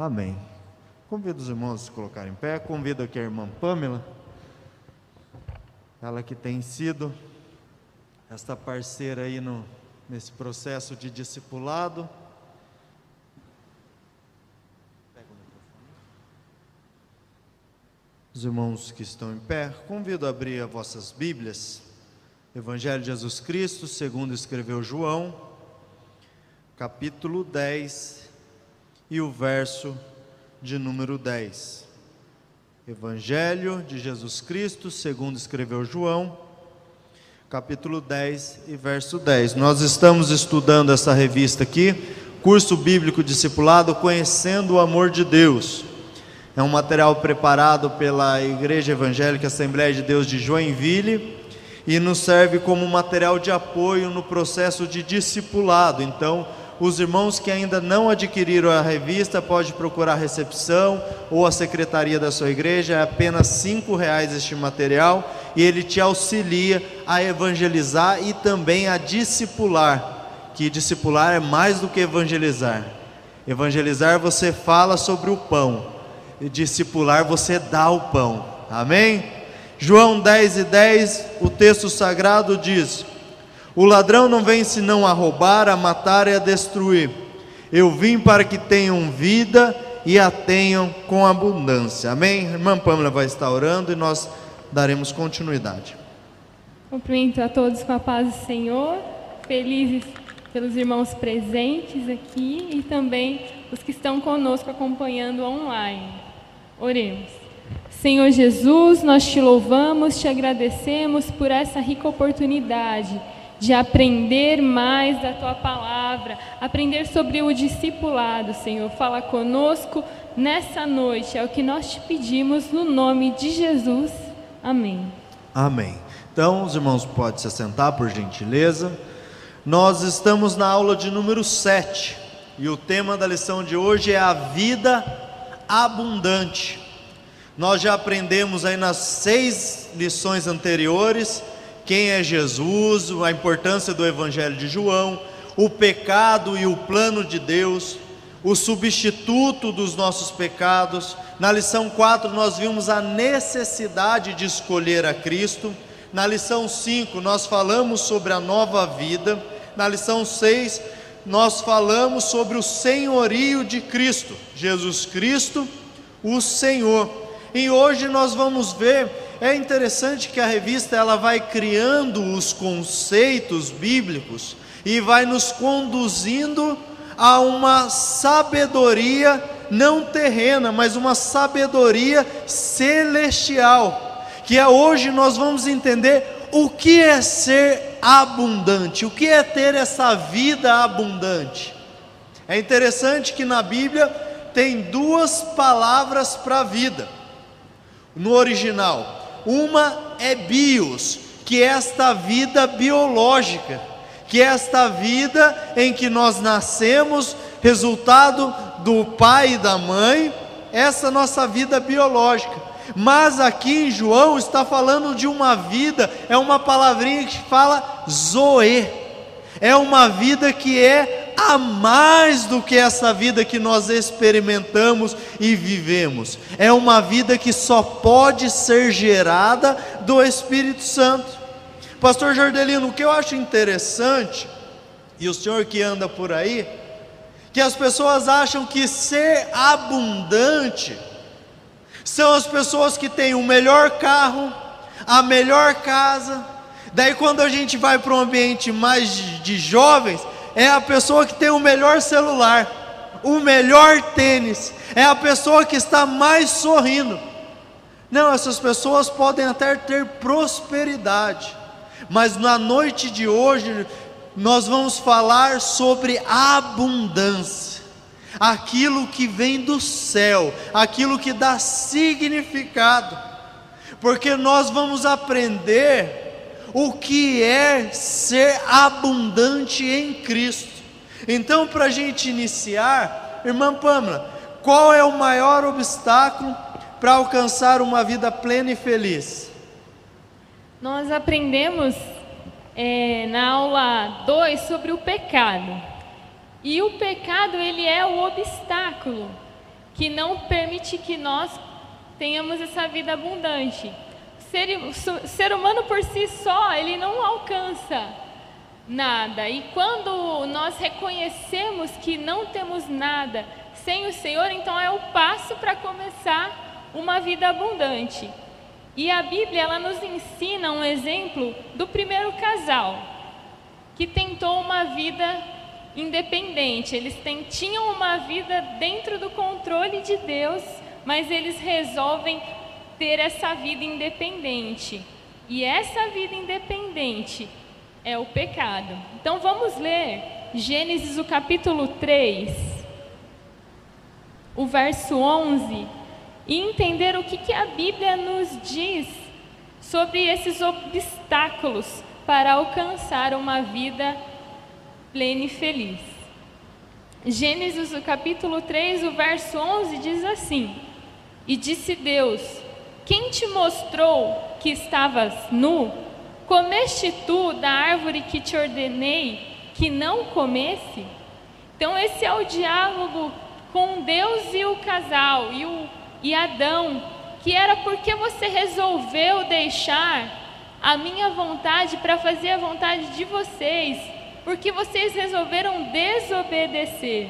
Amém. Convido os irmãos a se colocarem em pé. Convido aqui a irmã Pamela, ela que tem sido esta parceira aí no, nesse processo de discipulado. Os irmãos que estão em pé, convido a abrir as vossas Bíblias. Evangelho de Jesus Cristo, segundo escreveu João, capítulo 10 e o verso de número 10. Evangelho de Jesus Cristo, segundo escreveu João, capítulo 10 e verso 10. Nós estamos estudando essa revista aqui, Curso Bíblico Discipulado Conhecendo o Amor de Deus. É um material preparado pela Igreja Evangélica Assembleia de Deus de Joinville e nos serve como material de apoio no processo de discipulado. Então, os irmãos que ainda não adquiriram a revista pode procurar a recepção ou a secretaria da sua igreja. É apenas cinco reais este material e ele te auxilia a evangelizar e também a discipular. Que discipular é mais do que evangelizar. Evangelizar você fala sobre o pão e discipular você dá o pão. Amém? João 10 e 10, o texto sagrado diz: o ladrão não vem senão a roubar, a matar e a destruir. Eu vim para que tenham vida e a tenham com abundância. Amém? Irmã Pâmela vai estar orando e nós daremos continuidade. Cumprimento a todos com a paz do Senhor, felizes pelos irmãos presentes aqui e também os que estão conosco acompanhando online. Oremos. Senhor Jesus, nós te louvamos, te agradecemos por essa rica oportunidade de aprender mais da tua palavra, aprender sobre o discipulado, Senhor. Fala conosco nessa noite, é o que nós te pedimos no nome de Jesus. Amém. Amém. Então, os irmãos podem se assentar, por gentileza. Nós estamos na aula de número 7 e o tema da lição de hoje é a vida abundante. Nós já aprendemos aí nas seis lições anteriores quem é Jesus, a importância do Evangelho de João, o pecado e o plano de Deus, o substituto dos nossos pecados. Na lição 4, nós vimos a necessidade de escolher a Cristo. Na lição 5, nós falamos sobre a nova vida. Na lição 6, nós falamos sobre o senhorio de Cristo, Jesus Cristo, o Senhor. E hoje nós vamos ver é interessante que a revista ela vai criando os conceitos bíblicos e vai nos conduzindo a uma sabedoria não terrena, mas uma sabedoria celestial. Que é hoje nós vamos entender o que é ser abundante, o que é ter essa vida abundante. É interessante que na Bíblia tem duas palavras para vida. No original, uma é bios, que é esta vida biológica, que é esta vida em que nós nascemos, resultado do pai e da mãe, essa nossa vida biológica. Mas aqui em João está falando de uma vida, é uma palavrinha que fala zoe, é uma vida que é a mais do que essa vida que nós experimentamos e vivemos. É uma vida que só pode ser gerada do Espírito Santo. Pastor Jordelino, o que eu acho interessante, e o senhor que anda por aí, que as pessoas acham que ser abundante são as pessoas que têm o melhor carro, a melhor casa. Daí, quando a gente vai para um ambiente mais de, de jovens, é a pessoa que tem o melhor celular, o melhor tênis, é a pessoa que está mais sorrindo. Não, essas pessoas podem até ter prosperidade, mas na noite de hoje nós vamos falar sobre abundância, aquilo que vem do céu, aquilo que dá significado, porque nós vamos aprender o que é ser abundante em Cristo. Então, para a gente iniciar, irmã Pamela, qual é o maior obstáculo para alcançar uma vida plena e feliz? Nós aprendemos é, na aula 2 sobre o pecado. E o pecado, ele é o obstáculo que não permite que nós tenhamos essa vida abundante. Ser, ser humano por si só, ele não alcança nada. E quando nós reconhecemos que não temos nada sem o Senhor, então é o passo para começar uma vida abundante. E a Bíblia ela nos ensina um exemplo do primeiro casal que tentou uma vida independente. Eles tinham uma vida dentro do controle de Deus, mas eles resolvem ter essa vida independente. E essa vida independente é o pecado. Então vamos ler Gênesis o capítulo 3, o verso 11, e entender o que, que a Bíblia nos diz sobre esses obstáculos para alcançar uma vida plena e feliz. Gênesis o capítulo 3, o verso 11 diz assim: E disse Deus: Quem te mostrou que estavas nu? Comeste tu da árvore que te ordenei que não comesse? Então, esse é o diálogo com Deus e o casal, e, o, e Adão, que era porque você resolveu deixar a minha vontade para fazer a vontade de vocês, porque vocês resolveram desobedecer.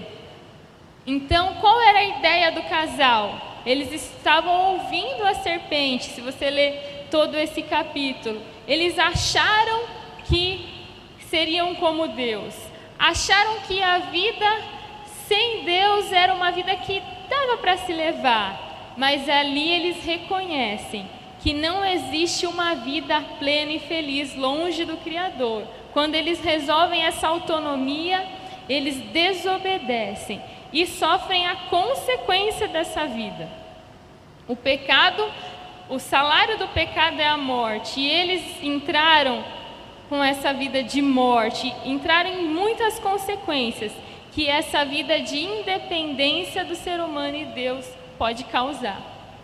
Então, qual era a ideia do casal? Eles estavam ouvindo a serpente, se você ler todo esse capítulo. Eles acharam que seriam como Deus, acharam que a vida sem Deus era uma vida que dava para se levar, mas ali eles reconhecem que não existe uma vida plena e feliz longe do Criador. Quando eles resolvem essa autonomia, eles desobedecem e sofrem a consequência dessa vida. O pecado o salário do pecado é a morte, e eles entraram com essa vida de morte, entraram em muitas consequências que essa vida de independência do ser humano e Deus pode causar.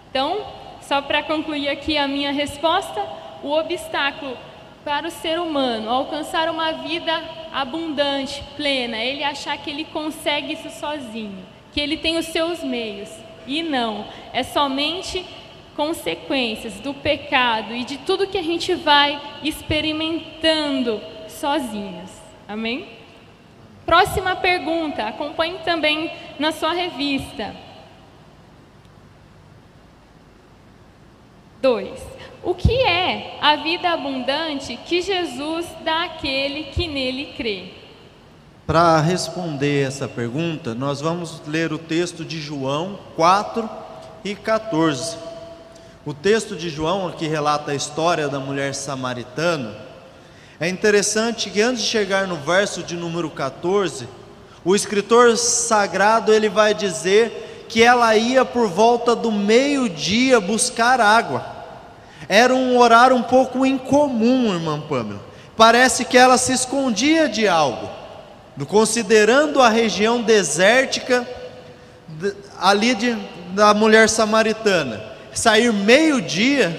Então, só para concluir aqui a minha resposta, o obstáculo para o ser humano alcançar uma vida abundante, plena, ele achar que ele consegue isso sozinho, que ele tem os seus meios. E não, é somente consequências do pecado e de tudo que a gente vai experimentando sozinhos. Amém? Próxima pergunta, acompanhe também na sua revista. 2. O que é a vida abundante que Jesus dá àquele que nele crê? Para responder essa pergunta, nós vamos ler o texto de João 4 e 14. O texto de João, que relata a história da mulher samaritana, é interessante que antes de chegar no verso de número 14, o escritor sagrado ele vai dizer que ela ia por volta do meio-dia buscar água. Era um horário um pouco incomum, irmã Pamela. Parece que ela se escondia de algo. Considerando a região desértica ali de, da mulher samaritana sair meio-dia,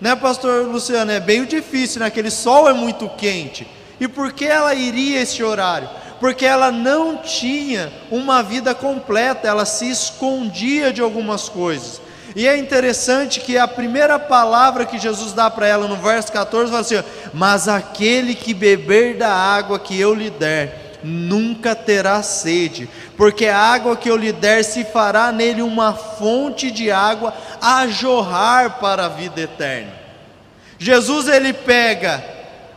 né, pastor Luciano? É bem difícil, né? Aquele sol é muito quente. E por que ela iria esse horário? Porque ela não tinha uma vida completa, ela se escondia de algumas coisas. E é interessante que a primeira palavra que Jesus dá para ela no verso 14 fala assim: Mas aquele que beber da água que eu lhe der, nunca terá sede, porque a água que eu lhe der se fará nele uma fonte de água a jorrar para a vida eterna. Jesus ele pega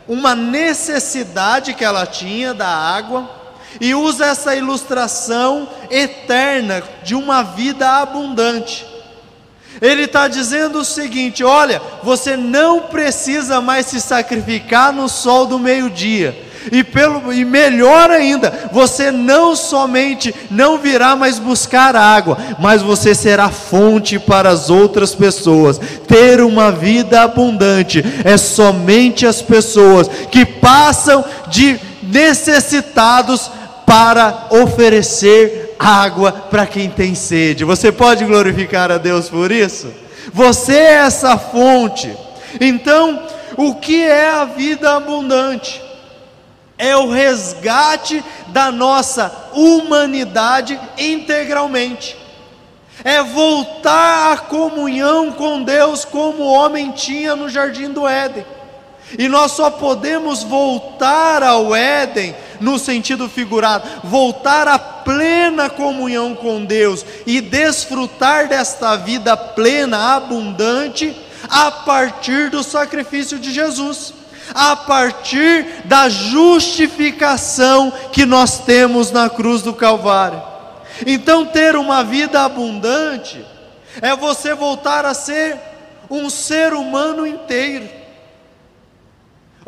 uma necessidade que ela tinha da água e usa essa ilustração eterna de uma vida abundante. Ele está dizendo o seguinte: olha, você não precisa mais se sacrificar no sol do meio-dia e, pelo, e melhor ainda, você não somente não virá mais buscar água, mas você será fonte para as outras pessoas. Ter uma vida abundante é somente as pessoas que passam de necessitados para oferecer água para quem tem sede. Você pode glorificar a Deus por isso? Você é essa fonte. Então, o que é a vida abundante? é o resgate da nossa humanidade integralmente. é voltar à comunhão com Deus como o homem tinha no jardim do Éden. E nós só podemos voltar ao Éden no sentido figurado, voltar à plena comunhão com Deus e desfrutar desta vida plena, abundante, a partir do sacrifício de Jesus, a partir da justificação que nós temos na cruz do Calvário. Então, ter uma vida abundante é você voltar a ser um ser humano inteiro.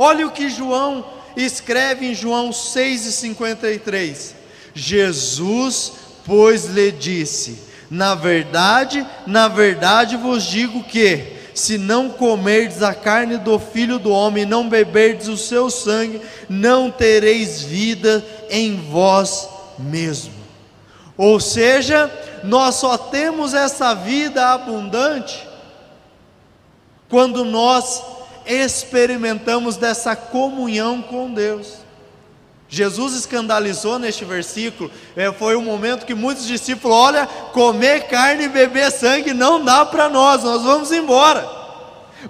Olha o que João escreve em João 6,53: Jesus, pois, lhe disse: Na verdade, na verdade vos digo que, se não comerdes a carne do filho do homem, não beberdes o seu sangue, não tereis vida em vós mesmo. Ou seja, nós só temos essa vida abundante quando nós experimentamos dessa comunhão com Deus. Jesus escandalizou neste versículo, é, foi um momento que muitos discípulos, olha, comer carne e beber sangue não dá para nós, nós vamos embora.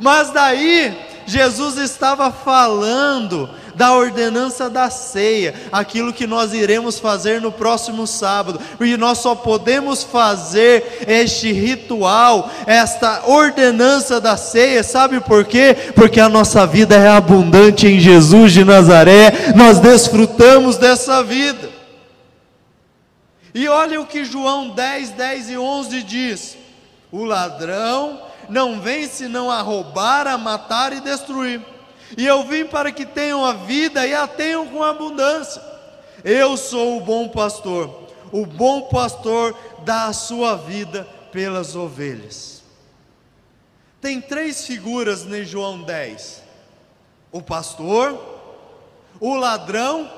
Mas daí Jesus estava falando da ordenança da ceia, aquilo que nós iremos fazer no próximo sábado, e nós só podemos fazer este ritual, esta ordenança da ceia, sabe por quê? Porque a nossa vida é abundante em Jesus de Nazaré, nós desfrutamos dessa vida. E olha o que João 10, 10 e 11 diz: o ladrão não vem senão a roubar, a matar e destruir. E eu vim para que tenham a vida e a tenham com abundância. Eu sou o bom pastor. O bom pastor dá a sua vida pelas ovelhas. Tem três figuras em João 10: o pastor, o ladrão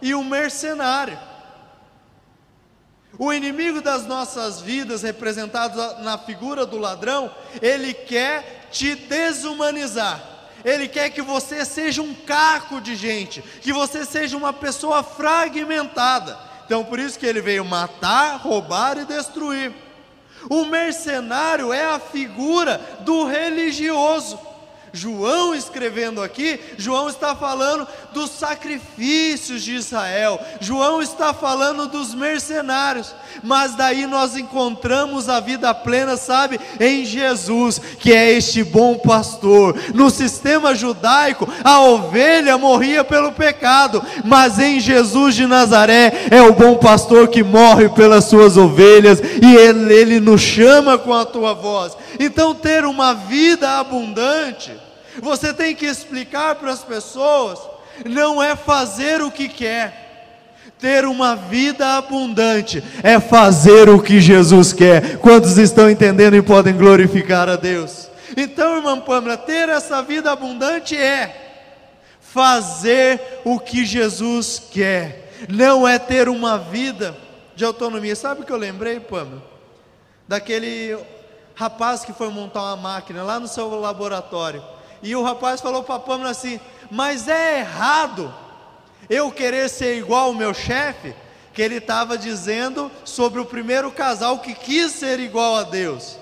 e o mercenário. O inimigo das nossas vidas, representado na figura do ladrão, ele quer te desumanizar ele quer que você seja um caco de gente, que você seja uma pessoa fragmentada. Então, por isso que ele veio matar, roubar e destruir. O mercenário é a figura do religioso. João escrevendo aqui, João está falando dos sacrifícios de Israel, João está falando dos mercenários, mas daí nós encontramos a vida plena, sabe, em Jesus, que é este bom pastor. No sistema judaico, a ovelha morria pelo pecado, mas em Jesus de Nazaré é o bom pastor que morre pelas suas ovelhas e ele, ele nos chama com a tua voz. Então, ter uma vida abundante, você tem que explicar para as pessoas, não é fazer o que quer. Ter uma vida abundante é fazer o que Jesus quer. Quantos estão entendendo e podem glorificar a Deus? Então, irmã Pâmela, ter essa vida abundante é fazer o que Jesus quer, não é ter uma vida de autonomia. Sabe o que eu lembrei, Pâmela? Daquele rapaz que foi montar uma máquina lá no seu laboratório. E o rapaz falou para a Pâmela assim: Mas é errado eu querer ser igual ao meu chefe? Que ele estava dizendo sobre o primeiro casal que quis ser igual a Deus.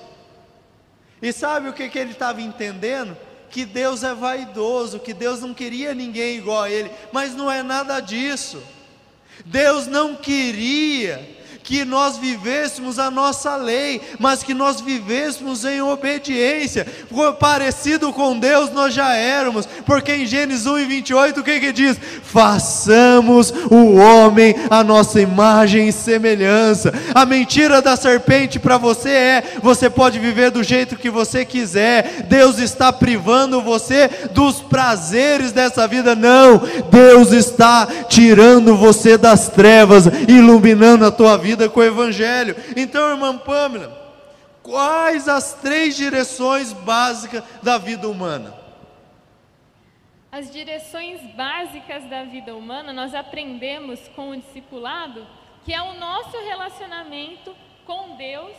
E sabe o que, que ele estava entendendo? Que Deus é vaidoso, que Deus não queria ninguém igual a ele, mas não é nada disso. Deus não queria que nós vivêssemos a nossa lei, mas que nós vivêssemos em obediência. Parecido com Deus nós já éramos, porque em Gênesis 1 e 28 o que que diz? Façamos o homem a nossa imagem e semelhança. A mentira da serpente para você é: você pode viver do jeito que você quiser. Deus está privando você dos prazeres dessa vida. Não, Deus está tirando você das trevas, iluminando a tua vida com o Evangelho. Então, irmã Pâmela, quais as três direções básicas da vida humana? As direções básicas da vida humana nós aprendemos com o discipulado, que é o nosso relacionamento com Deus,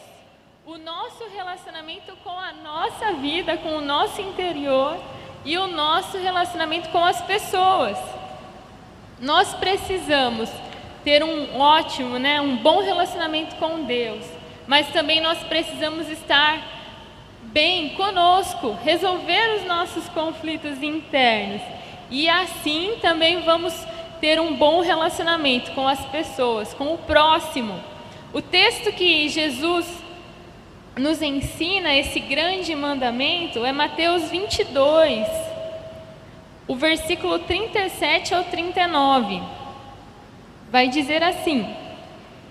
o nosso relacionamento com a nossa vida, com o nosso interior e o nosso relacionamento com as pessoas. Nós precisamos ter um ótimo, né, um bom relacionamento com Deus, mas também nós precisamos estar bem conosco, resolver os nossos conflitos internos. E assim também vamos ter um bom relacionamento com as pessoas, com o próximo. O texto que Jesus nos ensina esse grande mandamento é Mateus 22, o versículo 37 ao 39. Vai dizer assim: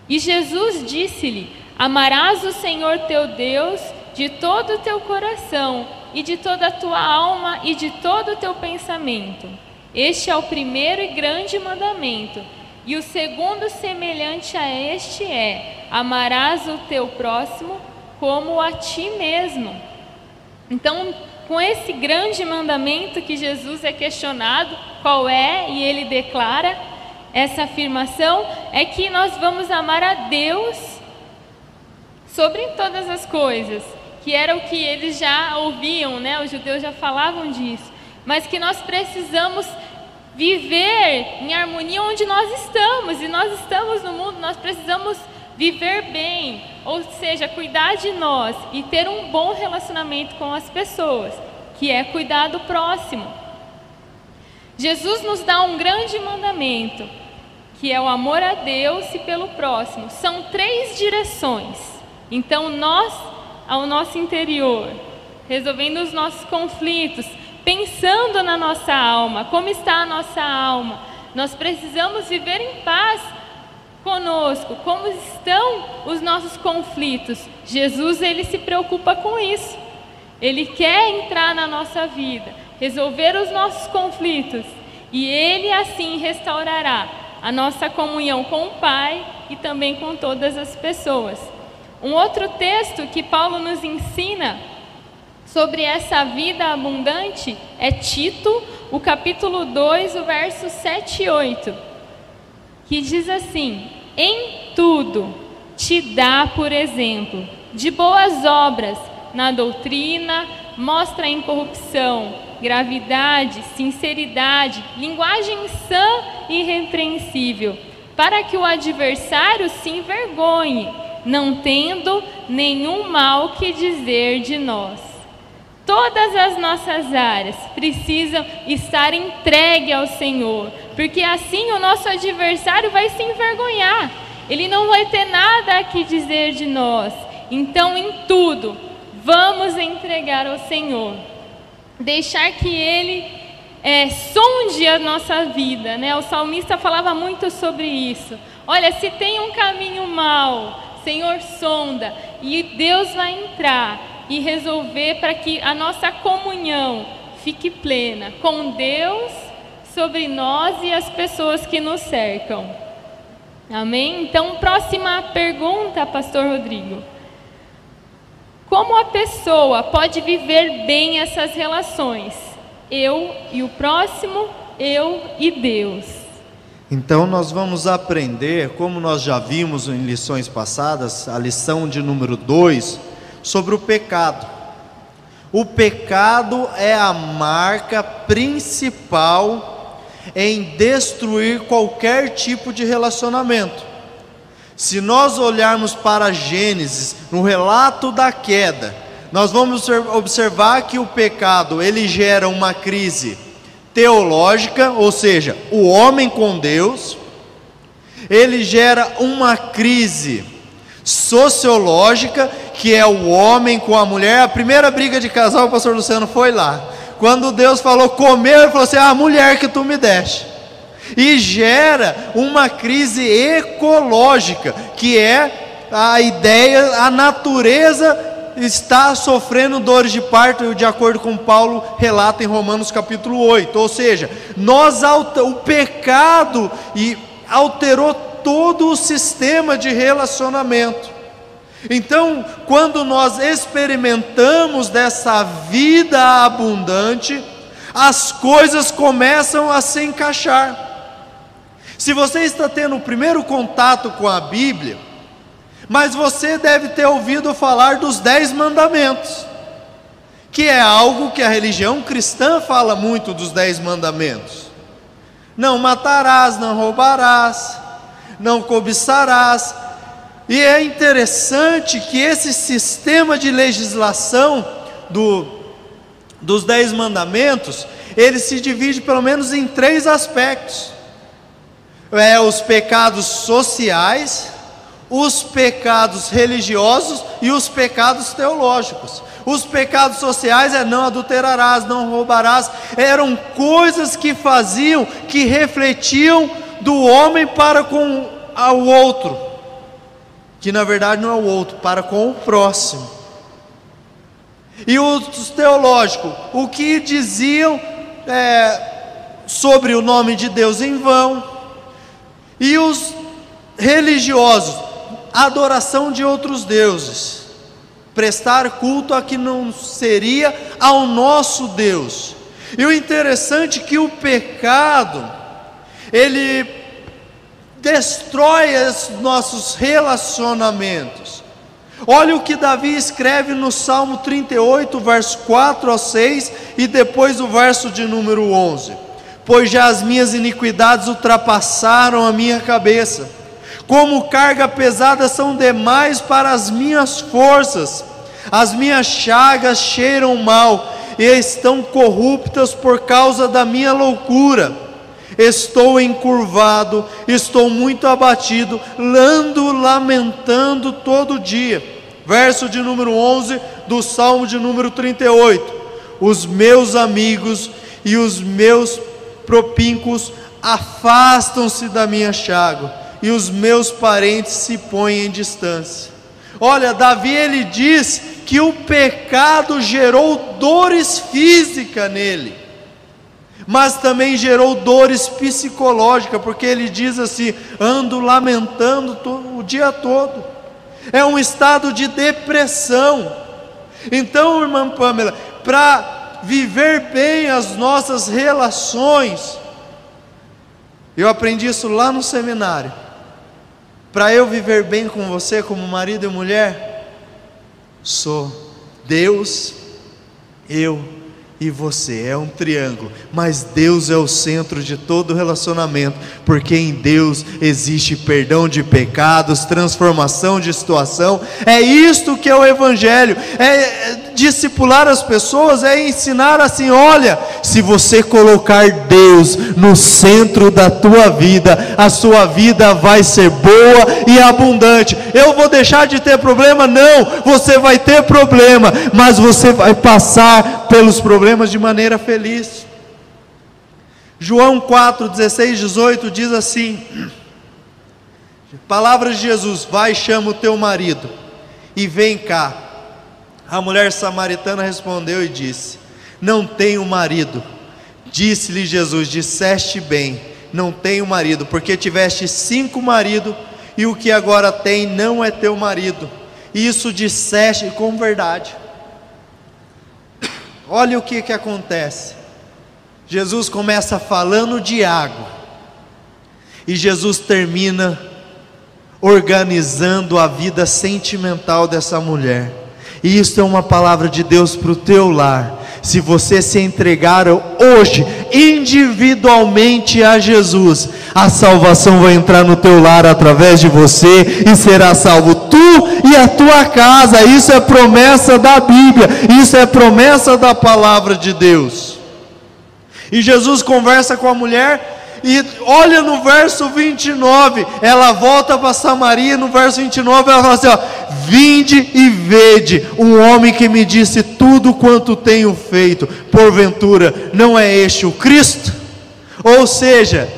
E Jesus disse-lhe: Amarás o Senhor teu Deus de todo o teu coração, e de toda a tua alma, e de todo o teu pensamento. Este é o primeiro e grande mandamento. E o segundo, semelhante a este, é: Amarás o teu próximo como a ti mesmo. Então, com esse grande mandamento que Jesus é questionado, qual é, e ele declara essa afirmação, é que nós vamos amar a Deus sobre todas as coisas, que era o que eles já ouviam, né? Os judeus já falavam disso, mas que nós precisamos viver em harmonia onde nós estamos, e nós estamos no mundo, nós precisamos viver bem, ou seja, cuidar de nós e ter um bom relacionamento com as pessoas, que é cuidar do próximo. Jesus nos dá um grande mandamento, que é o amor a Deus e pelo próximo. São três direções. Então, nós, ao nosso interior, resolvendo os nossos conflitos, pensando na nossa alma, como está a nossa alma, nós precisamos viver em paz conosco, como estão os nossos conflitos. Jesus ele se preocupa com isso. Ele quer entrar na nossa vida, resolver os nossos conflitos, e ele assim restaurará a nossa comunhão com o Pai e também com todas as pessoas. Um outro texto que Paulo nos ensina sobre essa vida abundante é Tito, o capítulo 2, o verso 7 e 8 que diz assim: Em tudo te dá por exemplo de boas obras, na doutrina, mostra a incorrupção, gravidade, sinceridade, linguagem sã e irrepreensível, para que o adversário se envergonhe, não tendo nenhum mal que dizer de nós. Todas as nossas áreas precisam estar entregue ao Senhor, porque assim o nosso adversário vai se envergonhar. Ele não vai ter nada a que dizer de nós. Então, em tudo, vamos entregar ao Senhor. Deixar que Ele é, sonde a nossa vida. Né? O salmista falava muito sobre isso. Olha, se tem um caminho mau, Senhor, sonda, e Deus vai entrar e resolver para que a nossa comunhão fique plena com Deus, sobre nós e as pessoas que nos cercam. Amém? Então, próxima pergunta, Pastor Rodrigo. Como a pessoa pode viver bem essas relações? Eu e o próximo, eu e Deus. Então, nós vamos aprender, como nós já vimos em lições passadas, a lição de número 2, sobre o pecado. O pecado é a marca principal em destruir qualquer tipo de relacionamento. Se nós olharmos para Gênesis, no relato da queda, nós vamos observar que o pecado ele gera uma crise teológica, ou seja, o homem com Deus, ele gera uma crise sociológica que é o homem com a mulher. A primeira briga de casal, o pastor Luciano foi lá. Quando Deus falou comer, ele falou assim: ah, a mulher que tu me deste. E gera uma crise ecológica, que é a ideia, a natureza está sofrendo dores de parto, de acordo com Paulo relata em Romanos capítulo 8. Ou seja, nós o pecado e alterou todo o sistema de relacionamento. Então, quando nós experimentamos dessa vida abundante, as coisas começam a se encaixar. Se você está tendo o primeiro contato com a Bíblia, mas você deve ter ouvido falar dos Dez Mandamentos, que é algo que a religião cristã fala muito dos Dez Mandamentos: não matarás, não roubarás, não cobiçarás, E é interessante que esse sistema de legislação do, dos Dez Mandamentos, ele se divide pelo menos em três aspectos: é os pecados sociais, os pecados religiosos e os pecados teológicos. Os pecados sociais é não adulterarás, não roubarás, eram coisas que faziam, que refletiam do homem para com o outro que na verdade não é o outro, para com o próximo. E os teológicos, o que diziam é, sobre o nome de Deus em vão, e os religiosos, adoração de outros deuses, prestar culto a que não seria ao nosso Deus. E o interessante é que o pecado, ele destrói os nossos relacionamentos. Olha o que Davi escreve no Salmo 38, verso 4 a 6 e depois o verso de número 11: Pois já as minhas iniquidades ultrapassaram a minha cabeça, como carga pesada são demais para as minhas forças, as minhas chagas cheiram mal e estão corruptas por causa da minha loucura estou encurvado, estou muito abatido, ando lamentando todo dia. Verso de número 11 do Salmo de número 38. Os meus amigos e os meus propíncos afastam-se da minha chaga, e os meus parentes se põem em distância. Olha, Davi ele diz que o pecado gerou dores físicas nele mas também gerou dores psicológicas, porque ele diz assim: ando lamentando o dia todo. É um estado de depressão. Então, irmã Pamela, para viver bem as nossas relações, eu aprendi isso lá no seminário. Para eu viver bem com você, como marido e mulher, sou Deus, eu e você. É um triângulo, mas Deus é o centro de todo relacionamento, porque em Deus existe perdão de pecados, transformação de situação. É isto que é o Evangelho, é discipular as pessoas, é ensinar assim: olha, se você colocar Deus no centro da tua vida, a sua vida vai ser boa e abundante. Eu vou deixar de ter problema? Não, você vai ter problema, mas você vai passar pelos problemas de maneira feliz. João 4, 16, 18 diz assim: Palavras de Jesus: Vai, chama o teu marido e vem cá. A mulher samaritana respondeu e disse: Não tenho marido. Disse-lhe Jesus: Disseste bem, não tenho marido, porque tiveste cinco maridos e o que agora tem não é teu marido. Isso disseste com verdade. Olha o que, que acontece. Jesus começa falando de água, e Jesus termina organizando a vida sentimental dessa mulher. E isso é uma palavra de Deus para o teu lar. Se você se entregar hoje individualmente a Jesus, a salvação vai entrar no teu lar através de você e será salvo tu e a tua casa. Isso é promessa da Bíblia, isso é promessa da palavra de Deus. E Jesus conversa com a mulher e olha no verso 29, ela volta para Samaria, no verso 29 ela fala assim: ó, Vinde e vede um homem que me disse tudo quanto tenho feito, porventura não é este o Cristo? Ou seja,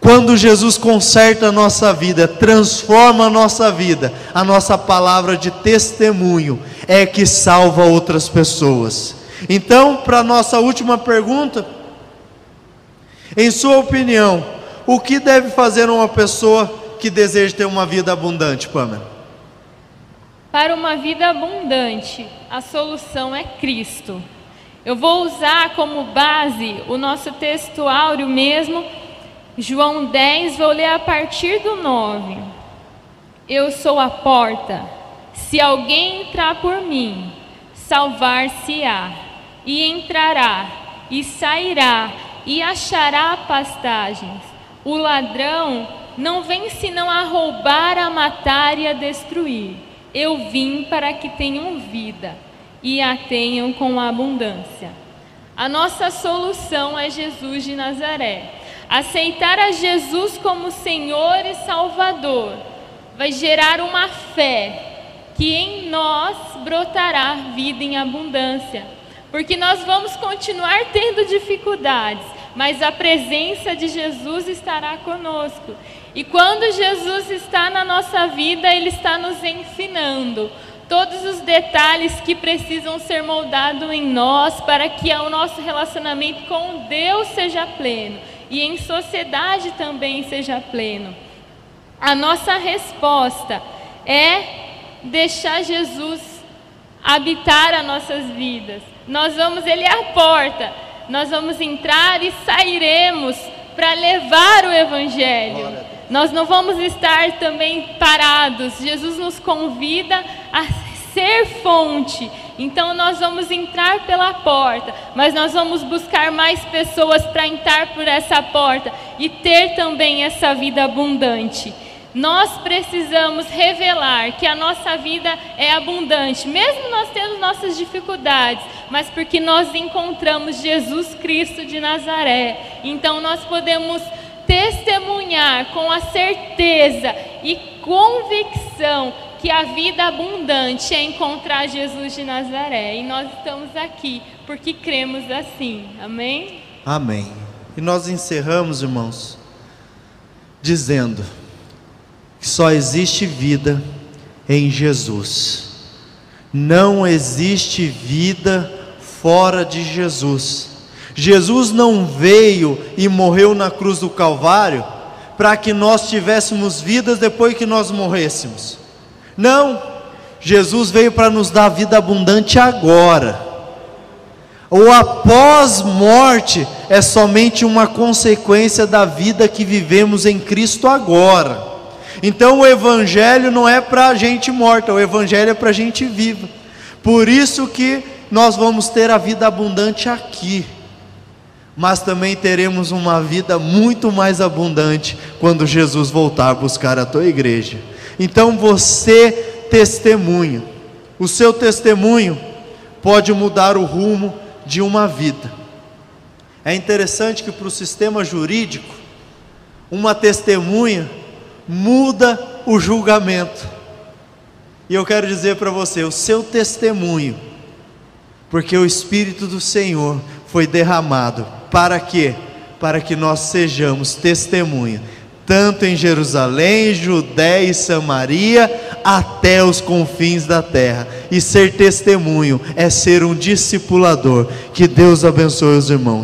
quando Jesus conserta a nossa vida, transforma a nossa vida, a nossa palavra de testemunho é que salva outras pessoas. Então, para a nossa última pergunta, em sua opinião, o que deve fazer uma pessoa que deseja ter uma vida abundante, Pamela? Para uma vida abundante, a solução é Cristo. Eu vou usar como base o nosso texto áureo mesmo, João 10, vou ler a partir do 9. Eu sou a porta. Se alguém entrar por mim, salvar-se-á, e entrará, e sairá, e achará pastagens. O ladrão não vem senão a roubar, a matar e a destruir. Eu vim para que tenham vida e a tenham com abundância. A nossa solução é Jesus de Nazaré. Aceitar a Jesus como Senhor e Salvador vai gerar uma fé que em nós brotará vida em abundância. Porque nós vamos continuar tendo dificuldades, mas a presença de Jesus estará conosco. E quando Jesus está na nossa vida, Ele está nos ensinando todos os detalhes que precisam ser moldados em nós para que o nosso relacionamento com Deus seja pleno e em sociedade também seja pleno. A nossa resposta é deixar Jesus habitar as nossas vidas. Nós vamos, Ele é a porta, nós vamos entrar e sairemos para levar o Evangelho. Nós não vamos estar também parados. Jesus nos convida a ser fonte. Então nós vamos entrar pela porta, mas nós vamos buscar mais pessoas para entrar por essa porta e ter também essa vida abundante. Nós precisamos revelar que a nossa vida é abundante, mesmo nós tendo nossas dificuldades, mas porque nós encontramos Jesus Cristo de Nazaré. Então nós podemos testemunhar com a certeza e convicção que a vida abundante é encontrar Jesus de Nazaré. E nós estamos aqui porque cremos assim. Amém? Amém. E nós encerramos, irmãos, dizendo que só existe vida em Jesus. Não existe vida fora de Jesus. Jesus não veio e morreu na cruz do Calvário para que nós tivéssemos vidas depois que nós morrêssemos. Não, Jesus veio para nos dar vida abundante agora. O após-morte é somente uma consequência da vida que vivemos em Cristo agora. Então o Evangelho não é para gente morta, o Evangelho é para gente viva. Por isso que nós vamos ter a vida abundante aqui, mas também teremos uma vida muito mais abundante quando Jesus voltar a buscar a tua igreja. Então você testemunha, o seu testemunho pode mudar o rumo de uma vida. É interessante que para o sistema jurídico, uma testemunha muda o julgamento. E eu quero dizer para você, o seu testemunho, porque o Espírito do Senhor foi derramado, para quê? Para que nós sejamos testemunha, tanto em Jerusalém, Judéia e Samaria, até os confins da terra. E ser testemunho é ser um discipulador. Que Deus abençoe os irmãos.